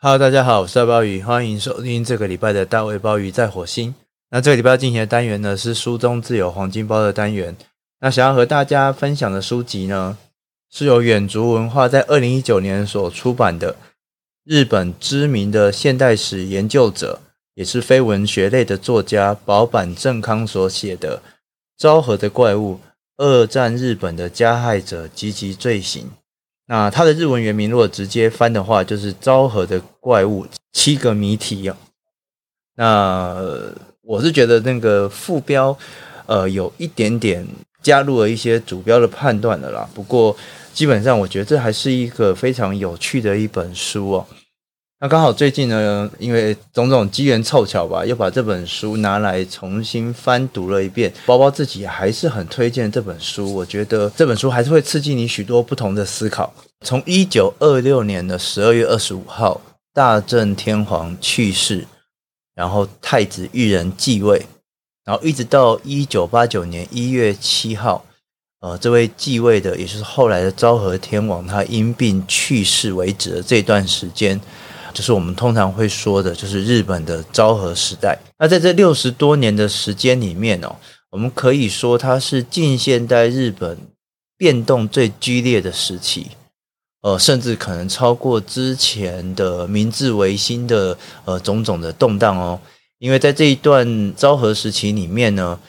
Hello，大家好，我是大鲍鱼，欢迎收听这个礼拜的大卫鲍鱼在火星。那这个礼拜进行的单元呢，是书中自有黄金包的单元。那想要和大家分享的书籍呢，是由远足文化在二零一九年所出版的日本知名的现代史研究者，也是非文学类的作家保坂正康所写的《昭和的怪物：二战日本的加害者及其罪行》。那它的日文原名如果直接翻的话，就是《昭和的怪物：七个谜题》啊。那我是觉得那个副标，呃，有一点点加入了一些主标的判断的啦。不过基本上，我觉得这还是一个非常有趣的一本书哦。那刚好最近呢，因为种种机缘凑巧吧，又把这本书拿来重新翻读了一遍。包包自己还是很推荐这本书，我觉得这本书还是会刺激你许多不同的思考。从一九二六年的十二月二十五号，大正天皇去世，然后太子裕仁继位，然后一直到一九八九年一月七号，呃，这位继位的，也就是后来的昭和天皇，他因病去世为止的这段时间。就是我们通常会说的，就是日本的昭和时代。那在这六十多年的时间里面哦，我们可以说它是近现代日本变动最剧烈的时期，呃，甚至可能超过之前的明治维新的呃种种的动荡哦。因为在这一段昭和时期里面呢，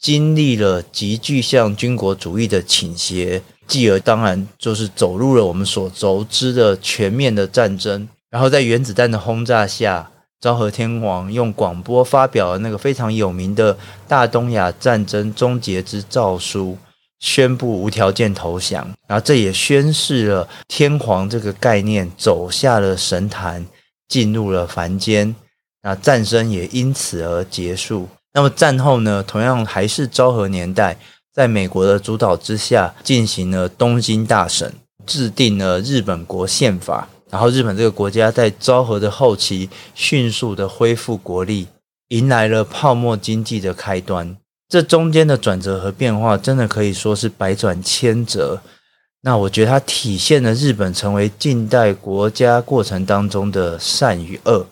经历了急剧向军国主义的倾斜，继而当然就是走入了我们所熟知的全面的战争。然后在原子弹的轰炸下，昭和天皇用广播发表了那个非常有名的大东亚战争终结之诏书，宣布无条件投降。然后这也宣示了天皇这个概念走下了神坛，进入了凡间。那战争也因此而结束。那么战后呢，同样还是昭和年代，在美国的主导之下，进行了东京大审，制定了日本国宪法。然后，日本这个国家在昭和的后期迅速的恢复国力，迎来了泡沫经济的开端。这中间的转折和变化，真的可以说是百转千折。那我觉得它体现了日本成为近代国家过程当中的善与恶，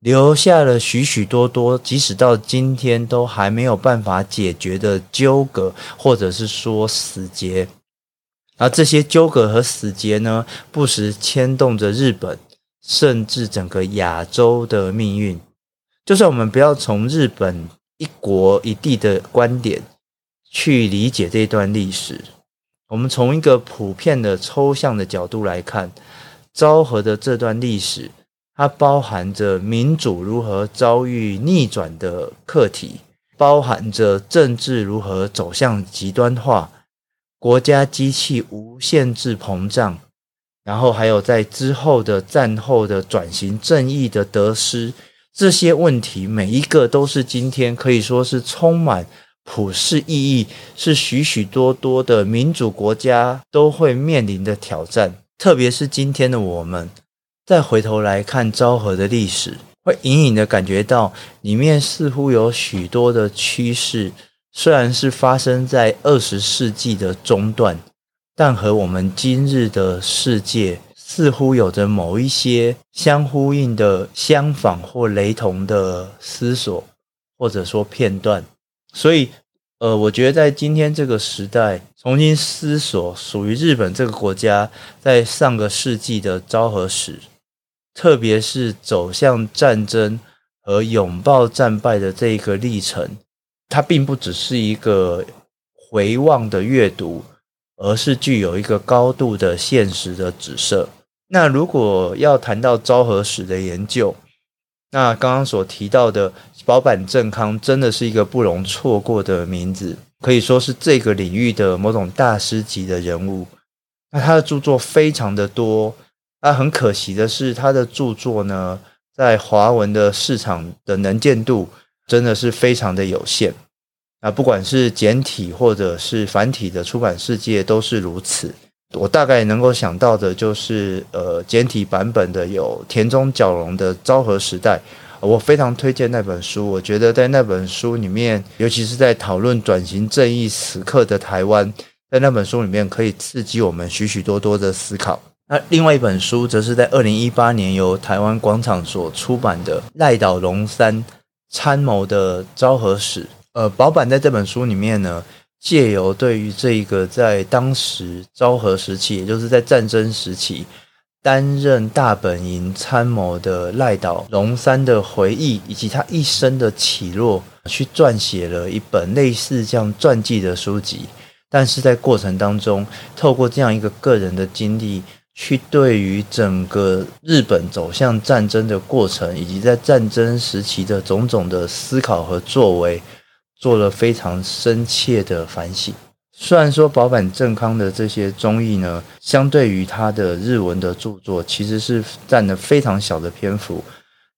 留下了许许多多，即使到今天都还没有办法解决的纠葛，或者是说死结。而这些纠葛和死结呢，不时牵动着日本，甚至整个亚洲的命运。就算我们不要从日本一国一地的观点去理解这段历史，我们从一个普遍的抽象的角度来看，昭和的这段历史，它包含着民主如何遭遇逆转的课题，包含着政治如何走向极端化。国家机器无限制膨胀，然后还有在之后的战后的转型正义的得失，这些问题每一个都是今天可以说是充满普世意义，是许许多多的民主国家都会面临的挑战。特别是今天的我们，再回头来看昭和的历史，会隐隐的感觉到里面似乎有许多的趋势。虽然是发生在二十世纪的中段，但和我们今日的世界似乎有着某一些相呼应的、相仿或雷同的思索，或者说片段。所以，呃，我觉得在今天这个时代，重新思索属于日本这个国家在上个世纪的昭和史，特别是走向战争和拥抱战败的这一个历程。它并不只是一个回望的阅读，而是具有一个高度的现实的指涉。那如果要谈到昭和史的研究，那刚刚所提到的保坂正康真的是一个不容错过的名字，可以说是这个领域的某种大师级的人物。那他的著作非常的多，那很可惜的是，他的著作呢，在华文的市场的能见度。真的是非常的有限啊！不管是简体或者是繁体的出版世界都是如此。我大概能够想到的就是，呃，简体版本的有田中角荣的《昭和时代》，我非常推荐那本书。我觉得在那本书里面，尤其是在讨论转型正义时刻的台湾，在那本书里面可以刺激我们许许多多的思考。那另外一本书则是在二零一八年由台湾广场所出版的赖岛龙三参谋的昭和史。呃，保坂在这本书里面呢，借由对于这个在当时昭和时期，也就是在战争时期。担任大本营参谋的赖岛龙三的回忆，以及他一生的起落，去撰写了一本类似这样传记的书籍。但是在过程当中，透过这样一个个人的经历，去对于整个日本走向战争的过程，以及在战争时期的种种的思考和作为，做了非常深切的反省。虽然说保坂正康的这些综艺呢，相对于他的日文的著作，其实是占了非常小的篇幅，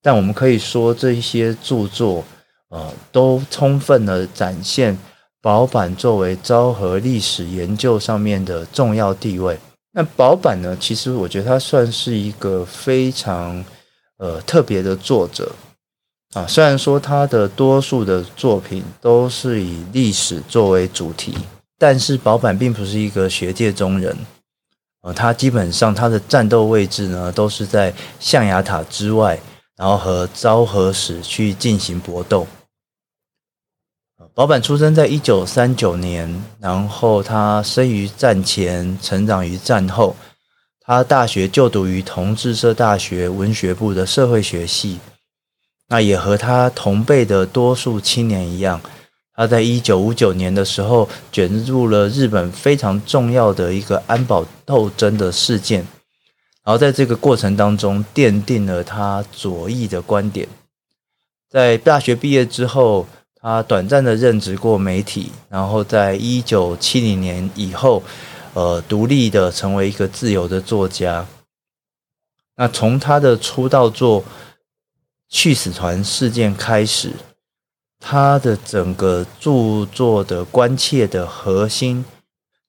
但我们可以说这些著作，呃，都充分的展现保坂作为昭和历史研究上面的重要地位。那保坂呢，其实我觉得他算是一个非常呃特别的作者啊，虽然说他的多数的作品都是以历史作为主题。但是保坂并不是一个学界中人，呃，他基本上他的战斗位置呢都是在象牙塔之外，然后和昭和史去进行搏斗。老板出生在一九三九年，然后他生于战前，成长于战后。他大学就读于同志社大学文学部的社会学系，那也和他同辈的多数青年一样。他在一九五九年的时候卷入了日本非常重要的一个安保斗争的事件，然后在这个过程当中奠定了他左翼的观点。在大学毕业之后，他短暂的任职过媒体，然后在一九七零年以后，呃，独立的成为一个自由的作家。那从他的出道作《去死团事件》开始。他的整个著作的关切的核心，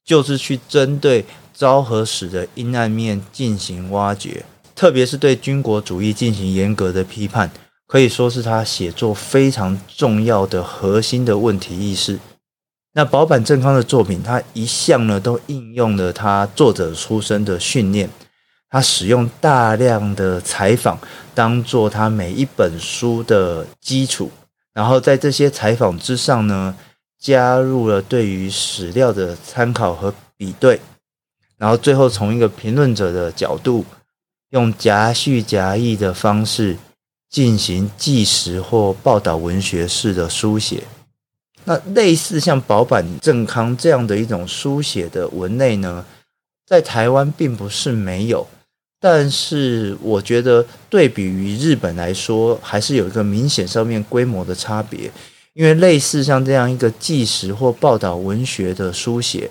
就是去针对昭和史的阴暗面进行挖掘，特别是对军国主义进行严格的批判，可以说是他写作非常重要的核心的问题意识。那保坂正康的作品，他一向呢都应用了他作者出身的训练，他使用大量的采访当做他每一本书的基础。然后在这些采访之上呢，加入了对于史料的参考和比对，然后最后从一个评论者的角度，用夹叙夹议的方式进行纪实或报道文学式的书写。那类似像保坂正康这样的一种书写的文类呢，在台湾并不是没有。但是我觉得，对比于日本来说，还是有一个明显上面规模的差别。因为类似像这样一个纪实或报道文学的书写，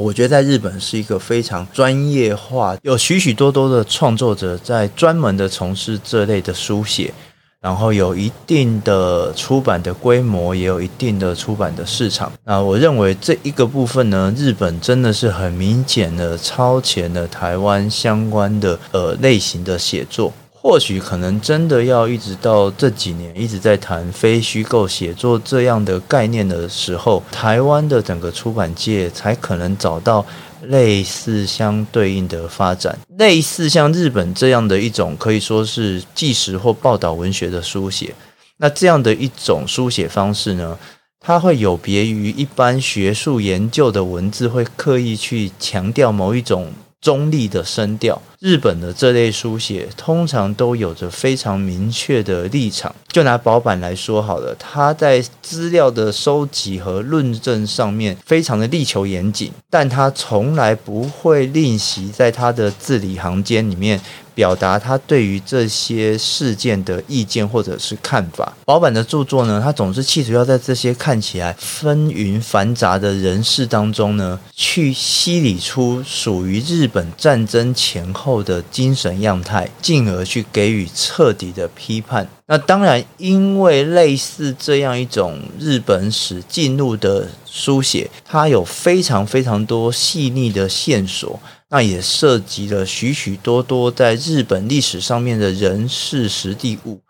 我觉得在日本是一个非常专业化，有许许多多的创作者在专门的从事这类的书写。然后有一定的出版的规模，也有一定的出版的市场。那我认为这一个部分呢，日本真的是很明显的超前了台湾相关的呃类型的写作。或许可能真的要一直到这几年一直在谈非虚构写作这样的概念的时候，台湾的整个出版界才可能找到。类似相对应的发展，类似像日本这样的一种可以说是纪实或报道文学的书写，那这样的一种书写方式呢，它会有别于一般学术研究的文字，会刻意去强调某一种。中立的声调，日本的这类书写通常都有着非常明确的立场。就拿保坂来说好了，他在资料的收集和论证上面非常的力求严谨，但他从来不会吝惜在他的字里行间里面。表达他对于这些事件的意见或者是看法。保坂的著作呢，他总是企图要在这些看起来纷纭繁杂的人事当中呢，去析理出属于日本战争前后后的精神样态，进而去给予彻底的批判。那当然，因为类似这样一种日本史进入的书写，它有非常非常多细腻的线索。那也涉及了许许多多在日本历史上面的人事时地物，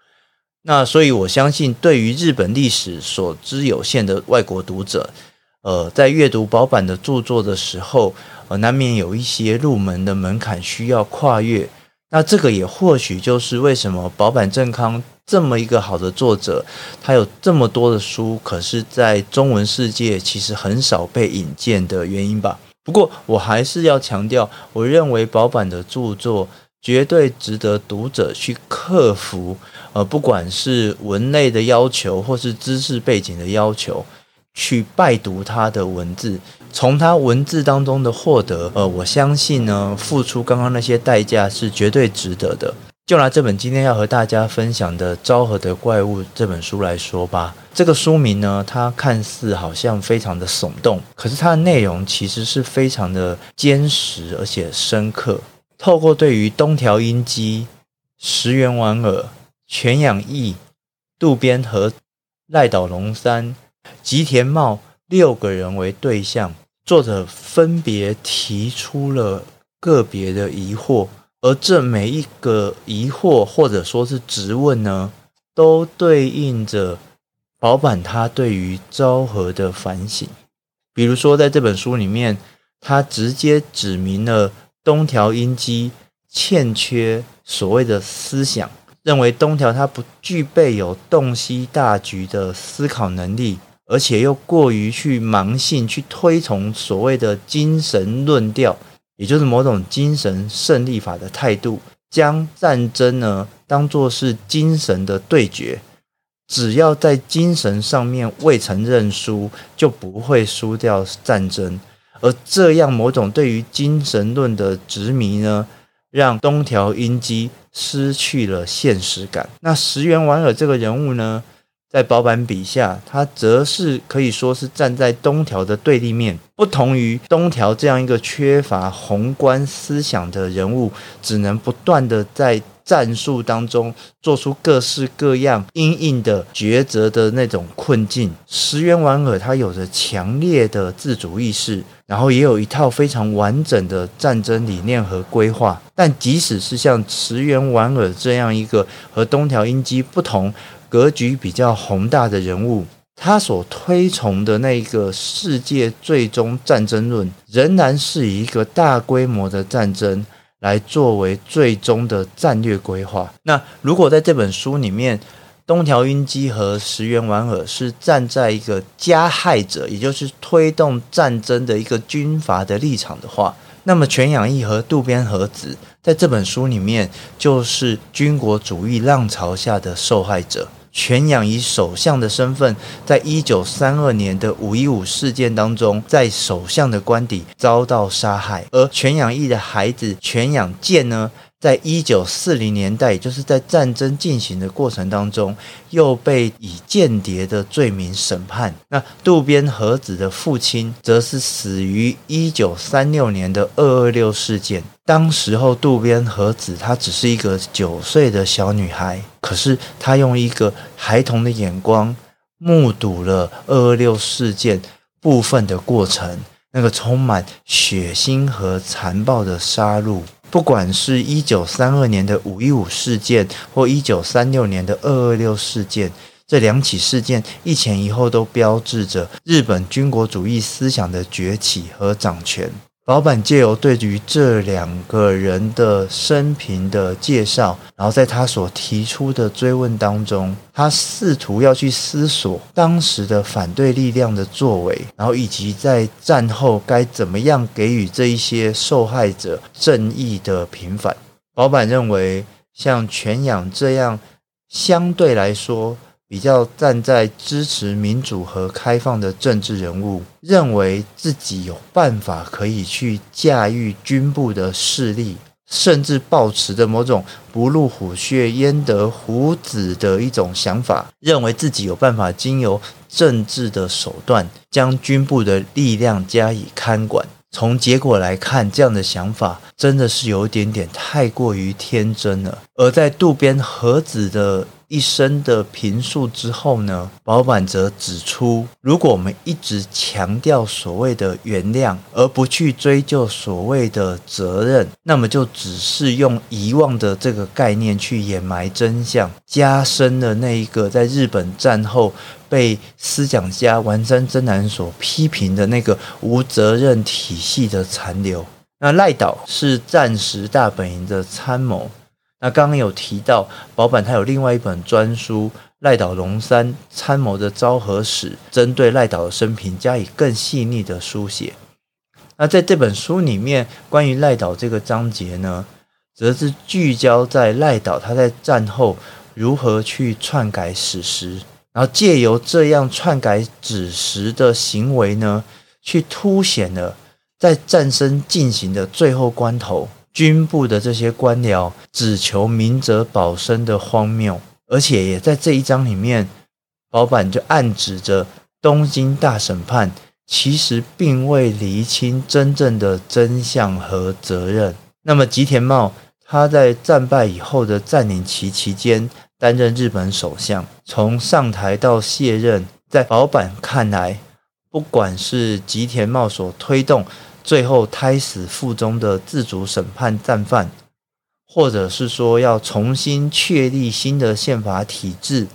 那所以我相信，对于日本历史所知有限的外国读者，呃，在阅读保坂的著作的时候，呃，难免有一些入门的门槛需要跨越。那这个也或许就是为什么保坂正康这么一个好的作者，他有这么多的书，可是，在中文世界其实很少被引荐的原因吧。不过，我还是要强调，我认为保坂的著作绝对值得读者去克服，呃，不管是文类的要求，或是知识背景的要求。去拜读他的文字，从他文字当中的获得，呃，我相信呢，付出刚刚那些代价是绝对值得的。就拿这本今天要和大家分享的《昭和的怪物》这本书来说吧，这个书名呢，它看似好像非常的耸动，可是它的内容其实是非常的坚实而且深刻。透过对于东条英机、石原莞尔、全养义、渡边和濑岛龙三。吉田茂六个人为对象，作者分别提出了个别的疑惑，而这每一个疑惑或者说是质问呢，都对应着保坂他对于昭和的反省。比如说，在这本书里面，他直接指明了东条英机欠缺所谓的思想，认为东条他不具备有洞悉大局的思考能力。而且又过于去盲信、去推崇所谓的精神论调，也就是某种精神胜利法的态度，将战争呢当作是精神的对决，只要在精神上面未曾认输，就不会输掉战争。而这样某种对于精神论的执迷呢，让东条英机失去了现实感。那石原莞尔这个人物呢？在保坂笔下，他则是可以说是站在东条的对立面。不同于东条这样一个缺乏宏观思想的人物，只能不断的在战术当中做出各式各样因应的抉择的那种困境。石原莞尔他有着强烈的自主意识，然后也有一套非常完整的战争理念和规划。但即使是像石原莞尔这样一个和东条英机不同。格局比较宏大的人物，他所推崇的那个世界最终战争论，仍然是以一个大规模的战争来作为最终的战略规划。那如果在这本书里面，东条英机和石原莞尔是站在一个加害者，也就是推动战争的一个军阀的立场的话，那么全养义和渡边和子在这本书里面就是军国主义浪潮下的受害者。全养以首相的身份，在一九三二年的五一五事件当中，在首相的官邸遭到杀害，而全养义的孩子全养健呢，在一九四零年代，也就是在战争进行的过程当中，又被以间谍的罪名审判。那渡边和子的父亲，则是死于一九三六年的二二六事件。当时候，渡边和子她只是一个九岁的小女孩，可是她用一个孩童的眼光，目睹了二二六事件部分的过程，那个充满血腥和残暴的杀戮。不管是一九三二年的五一五事件，或一九三六年的二二六事件，这两起事件一前一后都标志着日本军国主义思想的崛起和掌权。老板借由对于这两个人的生平的介绍，然后在他所提出的追问当中，他试图要去思索当时的反对力量的作为，然后以及在战后该怎么样给予这一些受害者正义的平反。老板认为，像犬养这样相对来说。比较站在支持民主和开放的政治人物，认为自己有办法可以去驾驭军部的势力，甚至抱持着某种不入虎穴焉得虎子的一种想法，认为自己有办法经由政治的手段将军部的力量加以看管。从结果来看，这样的想法真的是有一点点太过于天真了。而在渡边和子的一生的评述之后呢，保坂则指出，如果我们一直强调所谓的原谅，而不去追究所谓的责任，那么就只是用遗忘的这个概念去掩埋真相，加深了那一个在日本战后被思想家丸山真男所批评的那个无责任体系的残留。那赖岛是战时大本营的参谋。那刚刚有提到，保坂他有另外一本专书《赖岛龙山参谋的昭和史》，针对赖岛的生平加以更细腻的书写。那在这本书里面，关于赖岛这个章节呢，则是聚焦在赖岛他在战后如何去篡改史实，然后借由这样篡改史实的行为呢，去凸显了在战争进行的最后关头。军部的这些官僚只求明哲保身的荒谬，而且也在这一章里面，保板就暗指着东京大审判其实并未厘清真正的真相和责任。那么吉田茂他在战败以后的占领期期间担任日本首相，从上台到卸任，在保板看来，不管是吉田茂所推动。最后胎死腹中的自主审判战犯，或者是说要重新确立新的宪法体制，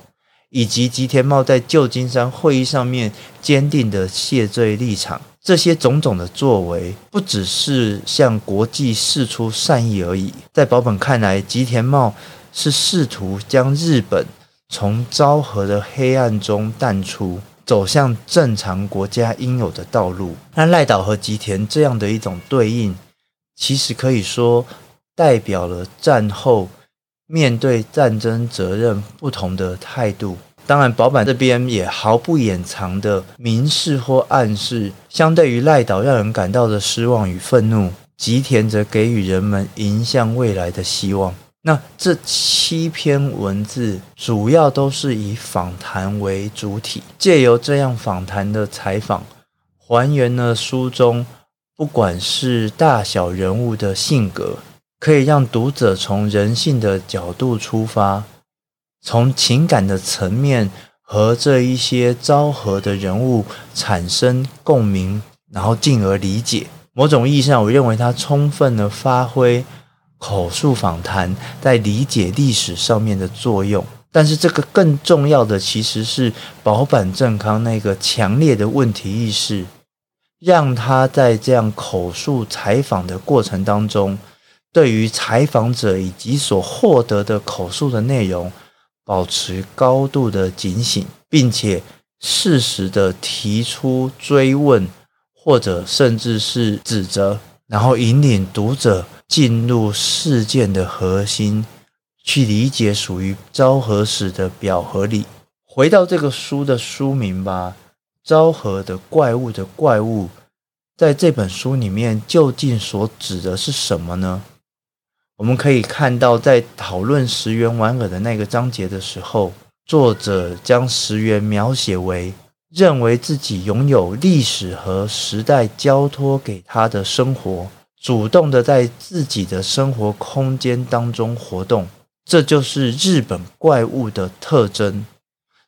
以及吉田茂在旧金山会议上面坚定的谢罪立场，这些种种的作为，不只是向国际示出善意而已。在保本看来，吉田茂是试图将日本从昭和的黑暗中淡出。走向正常国家应有的道路。那赖岛和吉田这样的一种对应，其实可以说代表了战后面对战争责任不同的态度。当然，保坂这边也毫不掩藏的明示或暗示，相对于赖岛让人感到的失望与愤怒，吉田则给予人们迎向未来的希望。那这七篇文字主要都是以访谈为主体，借由这样访谈的采访，还原了书中不管是大小人物的性格，可以让读者从人性的角度出发，从情感的层面和这一些昭和的人物产生共鸣，然后进而理解。某种意义上，我认为它充分的发挥。口述访谈在理解历史上面的作用，但是这个更重要的其实是保坂正康那个强烈的问题意识，让他在这样口述采访的过程当中，对于采访者以及所获得的口述的内容，保持高度的警醒，并且适时的提出追问，或者甚至是指责，然后引领读者。进入事件的核心，去理解属于昭和史的表和里。回到这个书的书名吧，《昭和的怪物的怪物》在这本书里面究竟所指的是什么呢？我们可以看到，在讨论石原莞尔的那个章节的时候，作者将石原描写为认为自己拥有历史和时代交托给他的生活。主动的在自己的生活空间当中活动，这就是日本怪物的特征。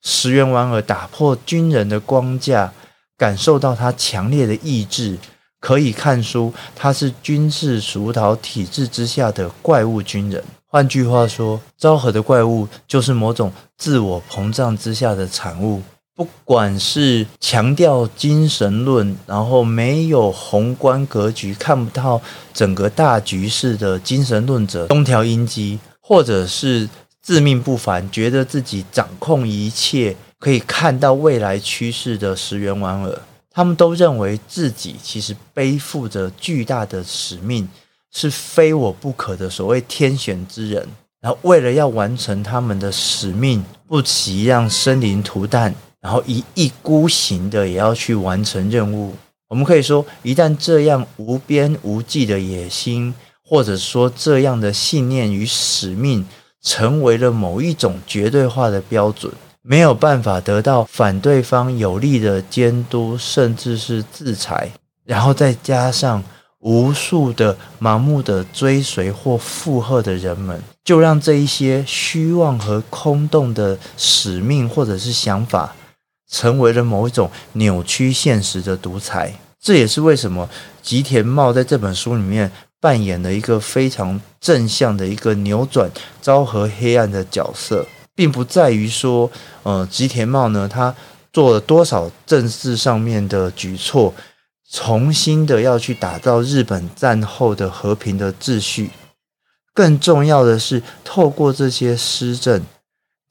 石原莞尔打破军人的框架，感受到他强烈的意志，可以看出他是军事属岛体制之下的怪物军人。换句话说，昭和的怪物就是某种自我膨胀之下的产物。不管是强调精神论，然后没有宏观格局，看不到整个大局势的精神论者东条英机，或者是自命不凡，觉得自己掌控一切，可以看到未来趋势的石原莞尔，他们都认为自己其实背负着巨大的使命，是非我不可的所谓天选之人。然后为了要完成他们的使命，不惜让生灵涂炭。然后一意孤行的也要去完成任务。我们可以说，一旦这样无边无际的野心，或者说这样的信念与使命，成为了某一种绝对化的标准，没有办法得到反对方有力的监督，甚至是制裁，然后再加上无数的盲目的追随或附和的人们，就让这一些虚妄和空洞的使命或者是想法，成为了某一种扭曲现实的独裁。这也是为什么吉田茂在这本书里面扮演了一个非常正向的一个扭转昭和黑暗的角色，并不在于说，呃，吉田茂呢，他做了多少政治上面的举措。重新的要去打造日本战后的和平的秩序，更重要的是，透过这些施政，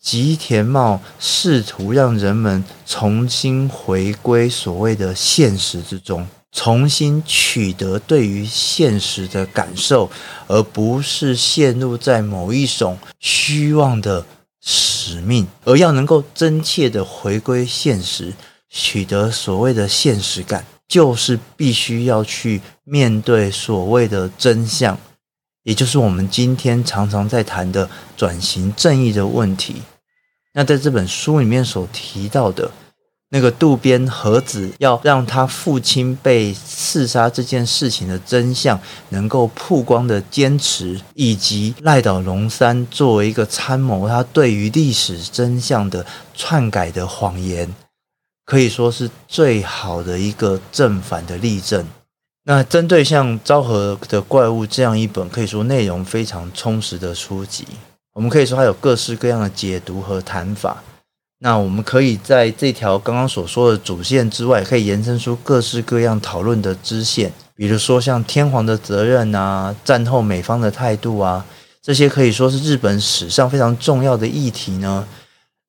吉田茂试图让人们重新回归所谓的现实之中，重新取得对于现实的感受，而不是陷入在某一种虚妄的使命，而要能够真切的回归现实，取得所谓的现实感。就是必须要去面对所谓的真相，也就是我们今天常常在谈的转型正义的问题。那在这本书里面所提到的那个渡边和子要让他父亲被刺杀这件事情的真相能够曝光的坚持，以及赖岛龙三作为一个参谋，他对于历史真相的篡改的谎言。可以说是最好的一个正反的例证。那针对像《昭和的怪物》这样一本可以说内容非常充实的书籍，我们可以说它有各式各样的解读和谈法。那我们可以在这条刚刚所说的主线之外，可以延伸出各式各样讨论的支线，比如说像天皇的责任啊，战后美方的态度啊，这些可以说是日本史上非常重要的议题呢。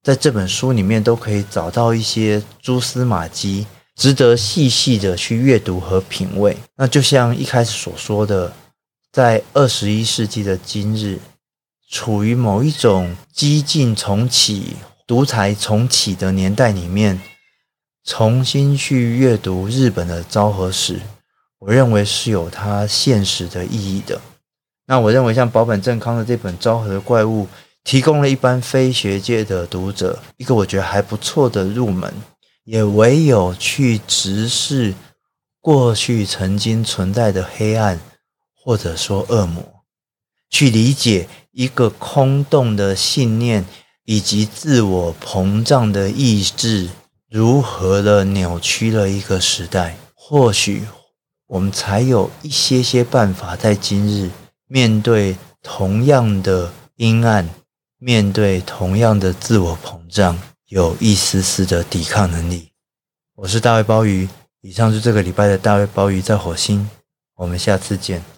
在这本书里面都可以找到一些蛛丝马迹，值得细细的去阅读和品味。那就像一开始所说的，在二十一世纪的今日，处于某一种激进重启、独裁重启的年代里面，重新去阅读日本的昭和史，我认为是有它现实的意义的。那我认为像保本正康的这本《昭和的怪物》。提供了一般非学界的读者一个我觉得还不错的入门，也唯有去直视过去曾经存在的黑暗，或者说恶魔，去理解一个空洞的信念以及自我膨胀的意志如何的扭曲了一个时代，或许我们才有一些些办法在今日面对同样的阴暗。面对同样的自我膨胀，有一丝丝的抵抗能力。我是大卫鲍鱼，以上是这个礼拜的大卫鲍鱼在火星，我们下次见。